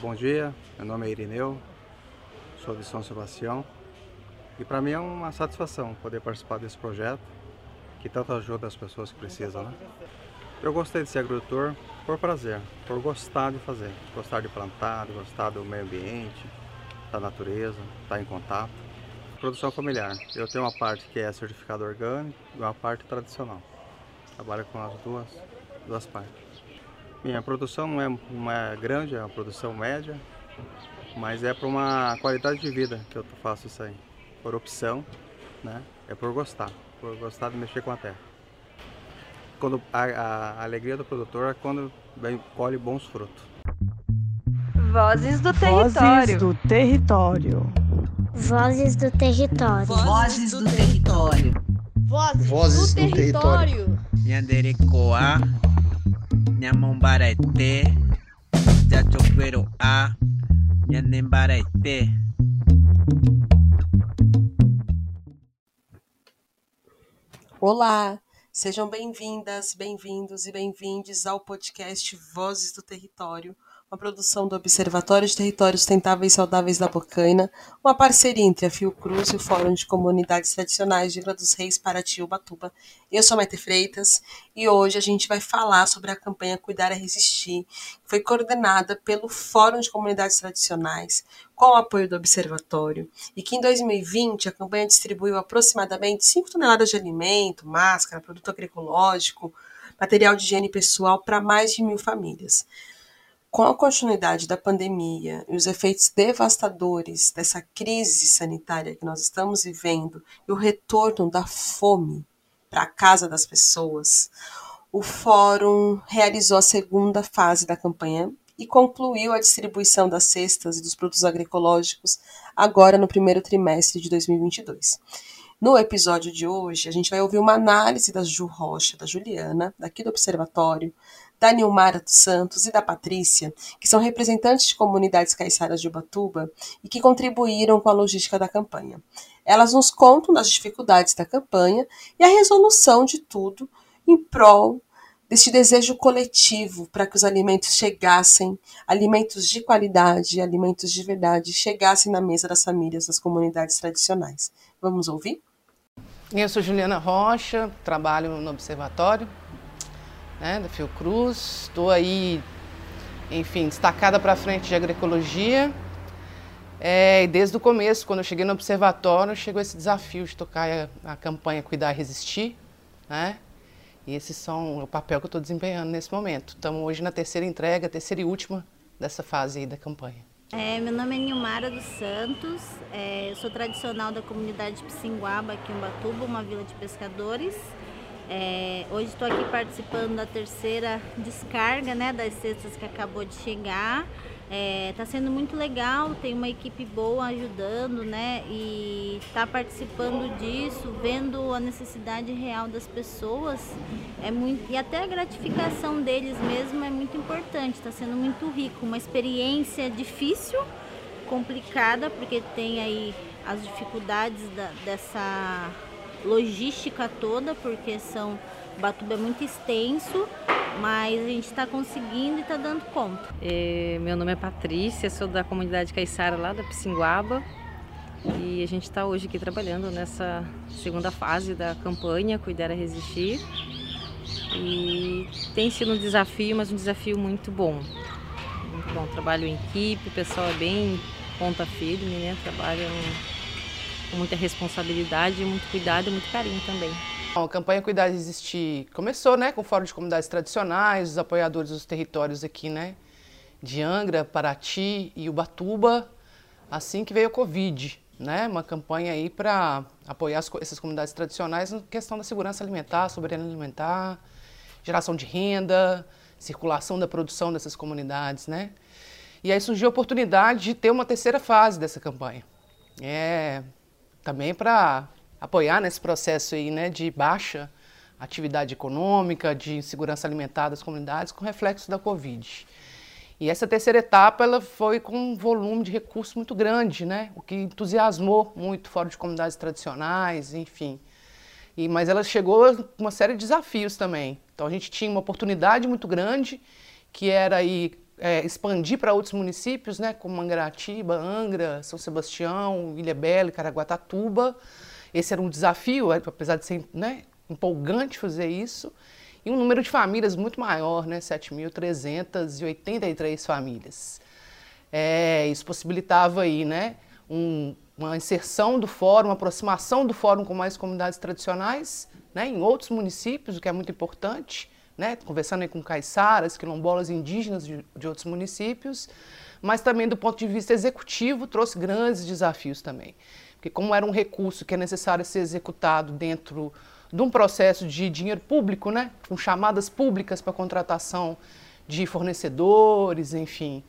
bom dia, meu nome é Irineu, sou de São Sebastião e para mim é uma satisfação poder participar desse projeto que tanto ajuda as pessoas que precisam. Né? Eu gostei de ser agricultor por prazer, por gostar de fazer, gostar de plantar, de gostar do meio ambiente, da natureza, estar em contato. Produção familiar, eu tenho uma parte que é certificado orgânico e uma parte tradicional. Trabalho com as duas, duas partes. Minha produção não é, não é grande, é uma produção média, mas é para uma qualidade de vida que eu faço isso aí. Por opção, né? É por gostar, por gostar de mexer com a terra. Quando a, a alegria do produtor é quando colhe bons frutos. Vozes do território. Vozes do território. Vozes do território. Vozes do território. Vozes, Vozes do, do território. território. Nyanderekoa, Nyamombarete, Jachoperoa, Nyanembarete. Olá, sejam bem-vindas, bem-vindos e bem-vindes ao podcast Vozes do Território, uma produção do Observatório de Territórios Sustentáveis e Saudáveis da Bocaina, uma parceria entre a Fiocruz e o Fórum de Comunidades Tradicionais de Vila dos Reis, Paraty e Ubatuba. Eu sou Maite Freitas e hoje a gente vai falar sobre a campanha Cuidar é Resistir, que foi coordenada pelo Fórum de Comunidades Tradicionais, com o apoio do Observatório, e que em 2020 a campanha distribuiu aproximadamente 5 toneladas de alimento, máscara, produto agroecológico, material de higiene pessoal para mais de mil famílias. Com a continuidade da pandemia e os efeitos devastadores dessa crise sanitária que nós estamos vivendo e o retorno da fome para a casa das pessoas, o Fórum realizou a segunda fase da campanha e concluiu a distribuição das cestas e dos produtos agroecológicos agora no primeiro trimestre de 2022. No episódio de hoje, a gente vai ouvir uma análise da Ju Rocha, da Juliana, daqui do Observatório, da Nilmara dos Santos e da Patrícia, que são representantes de comunidades caiçaras de Ubatuba e que contribuíram com a logística da campanha. Elas nos contam das dificuldades da campanha e a resolução de tudo em prol deste desejo coletivo para que os alimentos chegassem, alimentos de qualidade, alimentos de verdade, chegassem na mesa das famílias das comunidades tradicionais. Vamos ouvir? Eu sou Juliana Rocha, trabalho no Observatório né, da Fiocruz. Estou aí, enfim, destacada para frente de agroecologia. É, desde o começo, quando eu cheguei no observatório, chegou esse desafio de tocar a, a campanha Cuidar e Resistir, né? E esses são o papel que eu estou desempenhando nesse momento. Estamos hoje na terceira entrega, terceira e última dessa fase da campanha. É, meu nome é Nilmara dos Santos, é, eu sou tradicional da comunidade de Pissinguaba, aqui em Ubatuba, uma vila de pescadores. É, hoje estou aqui participando da terceira descarga né, das cestas que acabou de chegar. Está é, sendo muito legal, tem uma equipe boa ajudando, né? E está participando disso, vendo a necessidade real das pessoas. É muito, e até a gratificação deles mesmo é muito importante, está sendo muito rico. Uma experiência difícil, complicada, porque tem aí as dificuldades da, dessa logística toda, porque são Batuba é muito extenso, mas a gente está conseguindo e está dando conta. É, meu nome é Patrícia, sou da comunidade Caiçara lá da Pissinguaba e a gente está hoje aqui trabalhando nessa segunda fase da campanha Cuidar a Resistir e tem sido um desafio, mas um desafio muito bom. Muito bom, trabalho em equipe, o pessoal é bem ponta firme, né? Trabalham com muita responsabilidade, muito cuidado e muito carinho também. Bom, a campanha Cuidar e Resistir começou né, com o Fórum de Comunidades Tradicionais, os apoiadores dos territórios aqui, né? De Angra, Paraty e Ubatuba, assim que veio a Covid, né? Uma campanha aí para apoiar as, essas comunidades tradicionais na questão da segurança alimentar, soberania alimentar, geração de renda, circulação da produção dessas comunidades, né? E aí surgiu a oportunidade de ter uma terceira fase dessa campanha. É, também para apoiar nesse processo aí, né, de baixa atividade econômica, de insegurança alimentar das comunidades com reflexo da Covid. E essa terceira etapa ela foi com um volume de recursos muito grande, né? o que entusiasmou muito fora de comunidades tradicionais, enfim. E, mas ela chegou com uma série de desafios também. Então a gente tinha uma oportunidade muito grande, que era aí é, expandir para outros municípios, né, como Mangaratiba, Angra, São Sebastião, Ilha Caraguatatuba. Esse era um desafio, apesar de ser né, empolgante fazer isso. E um número de famílias muito maior, né, 7.383 famílias. É, isso possibilitava aí, né, um, uma inserção do fórum, uma aproximação do fórum com mais comunidades tradicionais, né, em outros municípios, o que é muito importante, né, conversando com caiçaras, quilombolas indígenas de, de outros municípios, mas também do ponto de vista executivo trouxe grandes desafios também. Porque como era um recurso que é necessário ser executado dentro de um processo de dinheiro público, né, com chamadas públicas para contratação de fornecedores, enfim,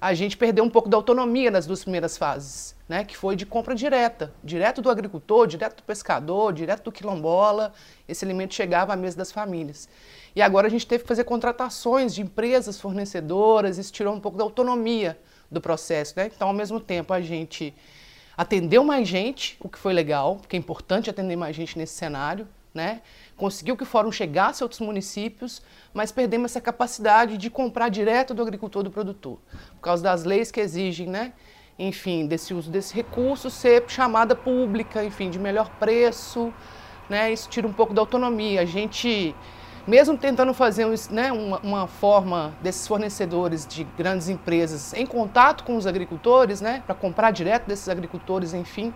a gente perdeu um pouco da autonomia nas duas primeiras fases, né, que foi de compra direta, direto do agricultor, direto do pescador, direto do quilombola, esse alimento chegava à mesa das famílias. E agora a gente teve que fazer contratações de empresas fornecedoras, isso tirou um pouco da autonomia do processo, né? Então, ao mesmo tempo, a gente atendeu mais gente, o que foi legal, porque é importante atender mais gente nesse cenário, né? Conseguiu que o fórum chegasse a outros municípios, mas perdemos essa capacidade de comprar direto do agricultor do produtor, por causa das leis que exigem, né? Enfim, desse uso desse recurso ser chamada pública, enfim, de melhor preço, né? Isso tira um pouco da autonomia. A gente, mesmo tentando fazer né, uma, uma forma desses fornecedores de grandes empresas em contato com os agricultores, né? Para comprar direto desses agricultores, enfim,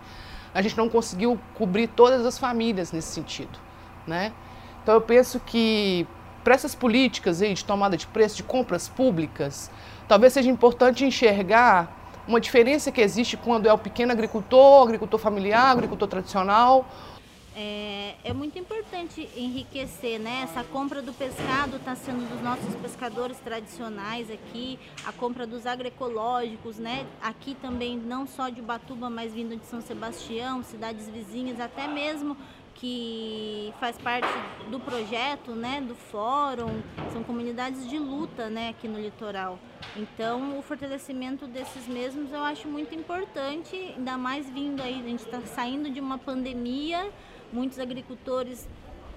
a gente não conseguiu cobrir todas as famílias nesse sentido né? Então eu penso que para essas políticas aí de tomada de preço, de compras públicas, talvez seja importante enxergar uma diferença que existe quando é o pequeno agricultor, agricultor familiar, agricultor tradicional, é, é, muito importante enriquecer, né? Essa compra do pescado está sendo dos nossos pescadores tradicionais aqui, a compra dos agroecológicos, né? Aqui também não só de Batuba, mas vindo de São Sebastião, cidades vizinhas, até mesmo que faz parte do projeto, né, do fórum, são comunidades de luta, né, aqui no litoral. Então, o fortalecimento desses mesmos eu acho muito importante, ainda mais vindo aí, a gente está saindo de uma pandemia, muitos agricultores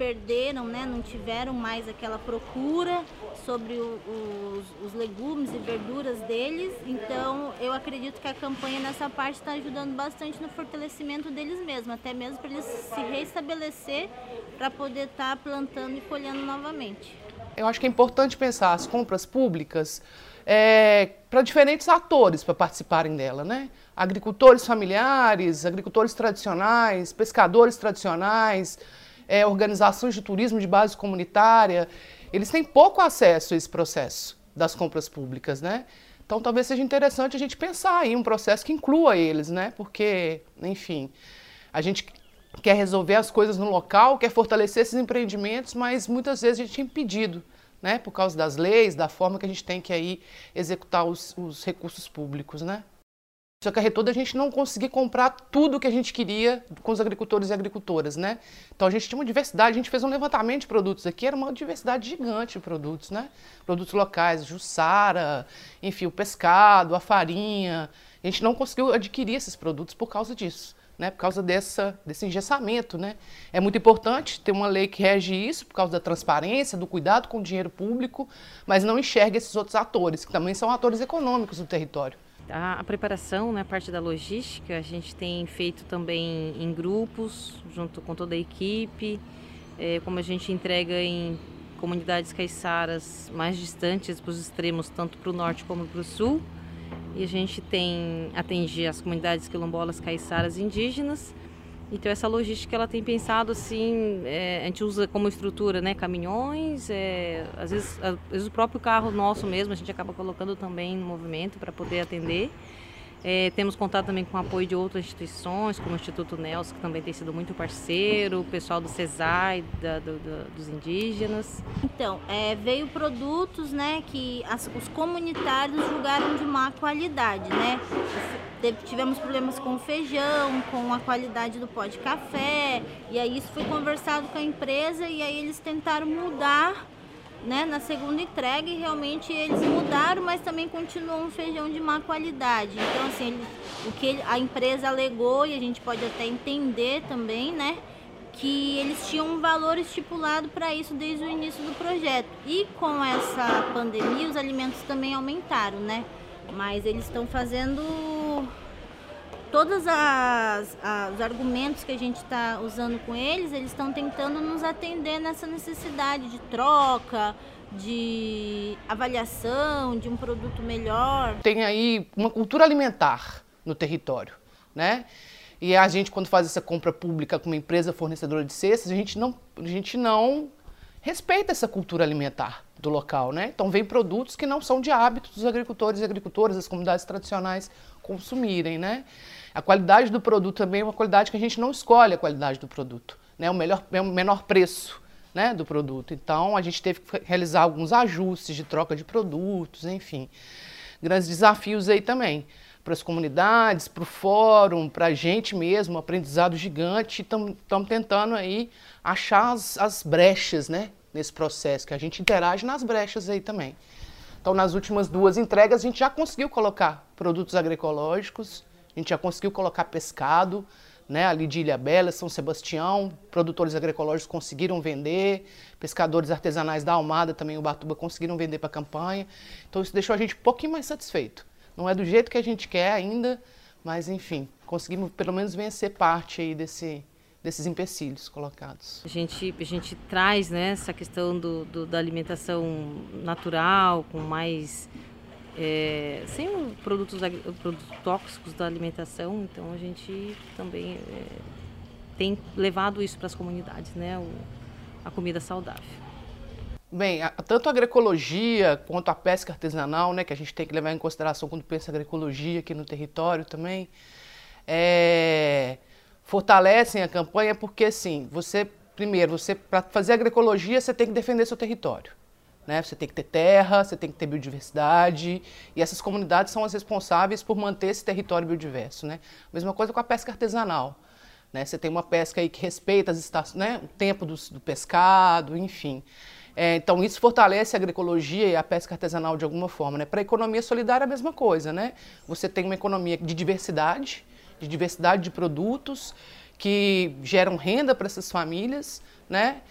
perderam, né, não tiveram mais aquela procura sobre o, os, os, legumes e verduras deles. Então, eu acredito que a campanha nessa parte está ajudando bastante no fortalecimento deles mesmos, até mesmo para eles se restabelecer para poder estar tá plantando e colhendo novamente. Eu acho que é importante pensar as compras públicas é, para diferentes atores para participarem dela, né? Agricultores familiares, agricultores tradicionais, pescadores tradicionais, é, organizações de turismo de base comunitária, eles têm pouco acesso a esse processo das compras públicas, né? Então talvez seja interessante a gente pensar em um processo que inclua eles, né? Porque, enfim, a gente quer resolver as coisas no local, quer fortalecer esses empreendimentos, mas muitas vezes a gente é impedido, né? Por causa das leis, da forma que a gente tem que aí executar os, os recursos públicos, né? Isso acarretou da gente não conseguir comprar tudo que a gente queria com os agricultores e agricultoras, né? Então a gente tinha uma diversidade, a gente fez um levantamento de produtos aqui, era uma diversidade gigante de produtos, né? Produtos locais, jussara, enfim, o pescado, a farinha. A gente não conseguiu adquirir esses produtos por causa disso. Né, por causa dessa, desse engessamento. Né? É muito importante ter uma lei que rege isso, por causa da transparência, do cuidado com o dinheiro público, mas não enxerga esses outros atores, que também são atores econômicos do território. A, a preparação, né, a parte da logística, a gente tem feito também em grupos, junto com toda a equipe. É, como a gente entrega em comunidades caiçaras mais distantes para os extremos, tanto para o norte como para o sul. E a gente tem atende as comunidades quilombolas caiçaras indígenas então essa logística ela tem pensado assim, é, a gente usa como estrutura, né, caminhões, é, às, vezes, às vezes o próprio carro nosso mesmo a gente acaba colocando também no movimento para poder atender. É, temos contato também com o apoio de outras instituições, como o Instituto Nelson, que também tem sido muito parceiro, o pessoal do CESAI, da, do, do, dos indígenas. Então, é, veio produtos né, que as, os comunitários julgaram de má qualidade. Né? Tivemos problemas com o feijão, com a qualidade do pó de café, e aí isso foi conversado com a empresa e aí eles tentaram mudar né, na segunda entrega realmente eles mudaram, mas também continuou um feijão de má qualidade. Então, assim, ele, o que a empresa alegou, e a gente pode até entender também, né? que eles tinham um valor estipulado para isso desde o início do projeto. E com essa pandemia, os alimentos também aumentaram, né? Mas eles estão fazendo todos as, as, os argumentos que a gente está usando com eles, eles estão tentando nos atender nessa necessidade de troca, de avaliação, de um produto melhor. Tem aí uma cultura alimentar no território, né? E a gente, quando faz essa compra pública com uma empresa fornecedora de cestas, a gente não, a gente não respeita essa cultura alimentar do local, né? Então vem produtos que não são de hábito dos agricultores e agricultoras, das comunidades tradicionais consumirem, né? A qualidade do produto também é uma qualidade que a gente não escolhe a qualidade do produto, né? O melhor é o menor preço, né, do produto. Então a gente teve que realizar alguns ajustes de troca de produtos, enfim. Grandes desafios aí também para as comunidades, para o fórum, para a gente mesmo, aprendizado gigante. Estamos tentando aí achar as, as brechas né, nesse processo, que a gente interage nas brechas aí também. Então, nas últimas duas entregas, a gente já conseguiu colocar produtos agroecológicos, a gente já conseguiu colocar pescado, né, ali de Ilha Bela, São Sebastião, produtores agroecológicos conseguiram vender, pescadores artesanais da Almada, também o Batuba, conseguiram vender para a campanha. Então, isso deixou a gente um pouquinho mais satisfeito. Não é do jeito que a gente quer ainda, mas enfim, conseguimos pelo menos vencer parte aí desse, desses empecilhos colocados. A gente, a gente traz né, essa questão do, do da alimentação natural, com mais. É, sem produtos, produtos tóxicos da alimentação, então a gente também é, tem levado isso para as comunidades, né, o, a comida saudável. Bem, a, tanto a agroecologia quanto a pesca artesanal, né, que a gente tem que levar em consideração quando pensa agroecologia aqui no território também, é, fortalecem a campanha porque, assim, você, primeiro, você para fazer agroecologia, você tem que defender seu território. Né? Você tem que ter terra, você tem que ter biodiversidade, e essas comunidades são as responsáveis por manter esse território biodiverso. Né? Mesma coisa com a pesca artesanal. Né? Você tem uma pesca aí que respeita as estações, né? o tempo do, do pescado, enfim. É, então, isso fortalece a agroecologia e a pesca artesanal de alguma forma. Né? Para a economia solidária, a mesma coisa. Né? Você tem uma economia de diversidade, de diversidade de produtos que geram renda para essas famílias, né?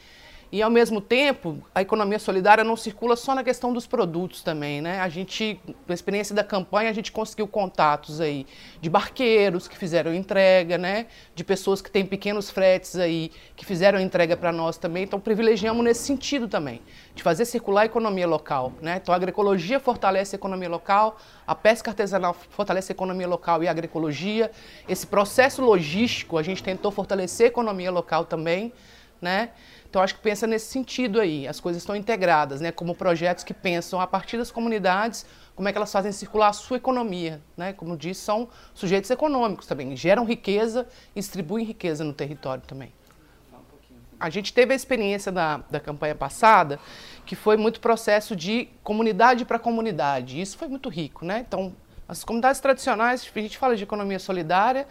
E, ao mesmo tempo, a economia solidária não circula só na questão dos produtos também, né? A gente, na experiência da campanha, a gente conseguiu contatos aí de barqueiros que fizeram entrega, né? De pessoas que têm pequenos fretes aí, que fizeram entrega para nós também. Então, privilegiamos nesse sentido também, de fazer circular a economia local, né? Então, a agroecologia fortalece a economia local, a pesca artesanal fortalece a economia local e a agroecologia. Esse processo logístico, a gente tentou fortalecer a economia local também, né? Então, acho que pensa nesse sentido aí. As coisas estão integradas, né? Como projetos que pensam a partir das comunidades, como é que elas fazem circular a sua economia, né? Como disse, são sujeitos econômicos também, geram riqueza distribuem riqueza no território também. A gente teve a experiência da, da campanha passada, que foi muito processo de comunidade para comunidade. Isso foi muito rico, né? Então, as comunidades tradicionais, a gente fala de economia solidária,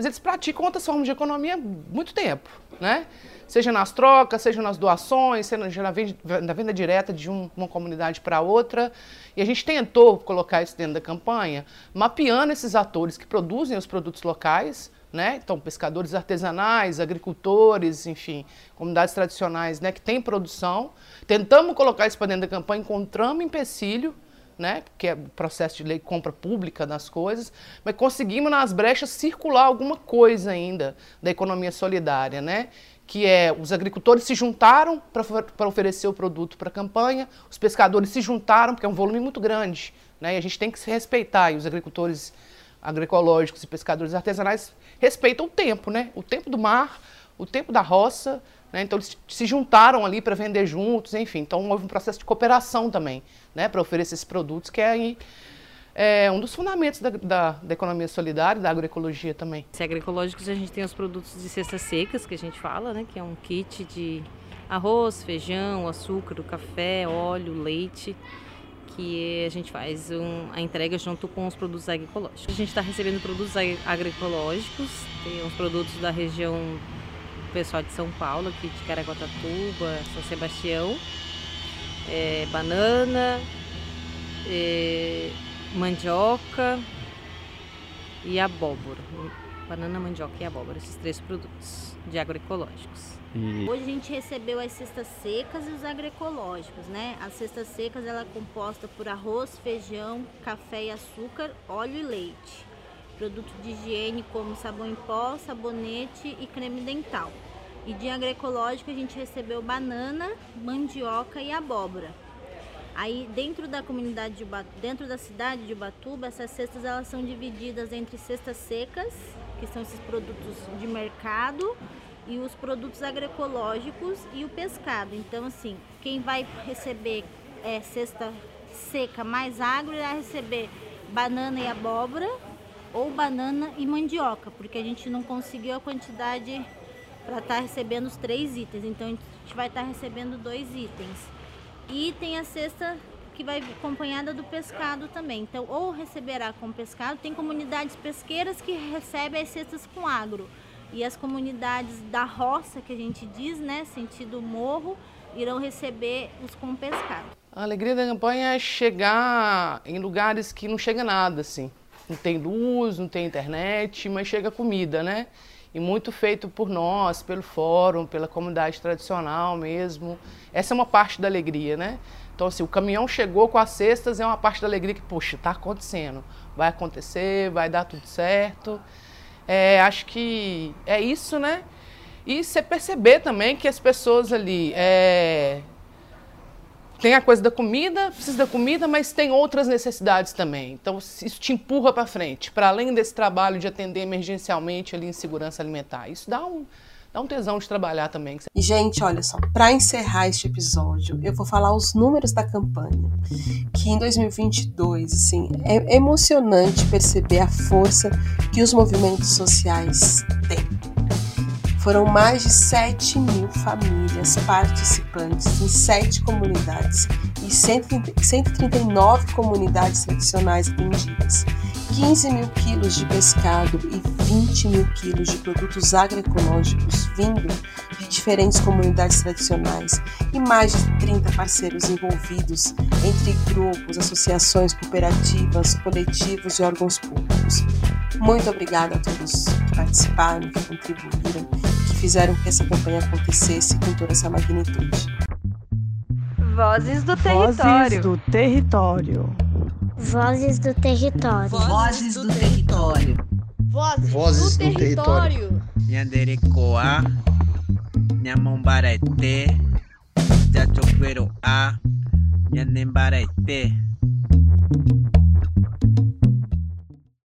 mas eles praticam outras formas de economia há muito tempo, né? seja nas trocas, seja nas doações, seja na venda, na venda direta de um, uma comunidade para outra. E a gente tentou colocar isso dentro da campanha, mapeando esses atores que produzem os produtos locais, né? Então, pescadores artesanais, agricultores, enfim, comunidades tradicionais, né, que têm produção. Tentamos colocar isso para dentro da campanha, encontramos empecilho, né, que é processo de lei compra pública das coisas, mas conseguimos nas brechas circular alguma coisa ainda da economia solidária, né? que é os agricultores se juntaram para oferecer o produto para a campanha, os pescadores se juntaram, porque é um volume muito grande, né? e a gente tem que se respeitar, e os agricultores agroecológicos e pescadores artesanais respeitam o tempo, né? o tempo do mar, o tempo da roça, né? então eles se juntaram ali para vender juntos, enfim, então houve um processo de cooperação também, né? para oferecer esses produtos, que é aí é um dos fundamentos da, da, da, economia solidária, da agroecologia também. Se agroecológicos, a gente tem os produtos de cestas secas, que a gente fala, né? Que é um kit de arroz, feijão, açúcar, café, óleo, leite, que a gente faz um, a entrega junto com os produtos agroecológicos. A gente está recebendo produtos agroecológicos, tem uns produtos da região pessoal de São Paulo, aqui de Caraguatatuba, São Sebastião, é, banana, é, mandioca e abóbora. banana, mandioca e abóbora, esses três produtos de agroecológicos. E... Hoje a gente recebeu as cestas secas e os agroecológicos, né? As cestas secas ela é composta por arroz, feijão, café e açúcar, óleo e leite. Produtos de higiene como sabão em pó, sabonete e creme dental. E de agroecológico a gente recebeu banana, mandioca e abóbora. Aí dentro da comunidade de dentro da cidade de Ubatuba, essas cestas elas são divididas entre cestas secas, que são esses produtos de mercado, e os produtos agroecológicos e o pescado. Então assim, quem vai receber é, cesta seca mais agro irá receber banana e abóbora ou banana e mandioca, porque a gente não conseguiu a quantidade para estar tá recebendo os três itens. Então a gente vai estar tá recebendo dois itens. E tem a cesta que vai acompanhada do pescado também. Então, ou receberá com pescado, tem comunidades pesqueiras que recebem as cestas com agro. E as comunidades da roça, que a gente diz, né, sentido morro, irão receber os com pescado. A alegria da campanha é chegar em lugares que não chega nada, assim. Não tem luz, não tem internet, mas chega comida, né? e muito feito por nós, pelo fórum, pela comunidade tradicional mesmo. Essa é uma parte da alegria, né? Então, assim, o caminhão chegou com as cestas, é uma parte da alegria que, puxa, está acontecendo, vai acontecer, vai dar tudo certo. É, acho que é isso, né? E você perceber também que as pessoas ali é, tem a coisa da comida, precisa da comida, mas tem outras necessidades também. Então isso te empurra para frente, para além desse trabalho de atender emergencialmente ali em segurança alimentar. Isso dá um dá um tesão de trabalhar também. E gente, olha só, para encerrar este episódio, eu vou falar os números da campanha, que em 2022, assim, é emocionante perceber a força que os movimentos sociais têm. Foram mais de 7 mil famílias participantes em sete comunidades e 139 comunidades tradicionais atendidas, 15 mil quilos de pescado e 20 mil quilos de produtos agroecológicos vindo de diferentes comunidades tradicionais e mais de 30 parceiros envolvidos entre grupos, associações, cooperativas, coletivos e órgãos públicos. Muito obrigada a todos que participaram, que contribuíram, fizeram que essa campanha acontecesse com toda essa magnitude. Vozes do território. Vozes do território. Vozes do território. Vozes do território. Vozes, do território. Nhanderecoa, Nhamombarete, Jachoqueroa, Nhanembarete.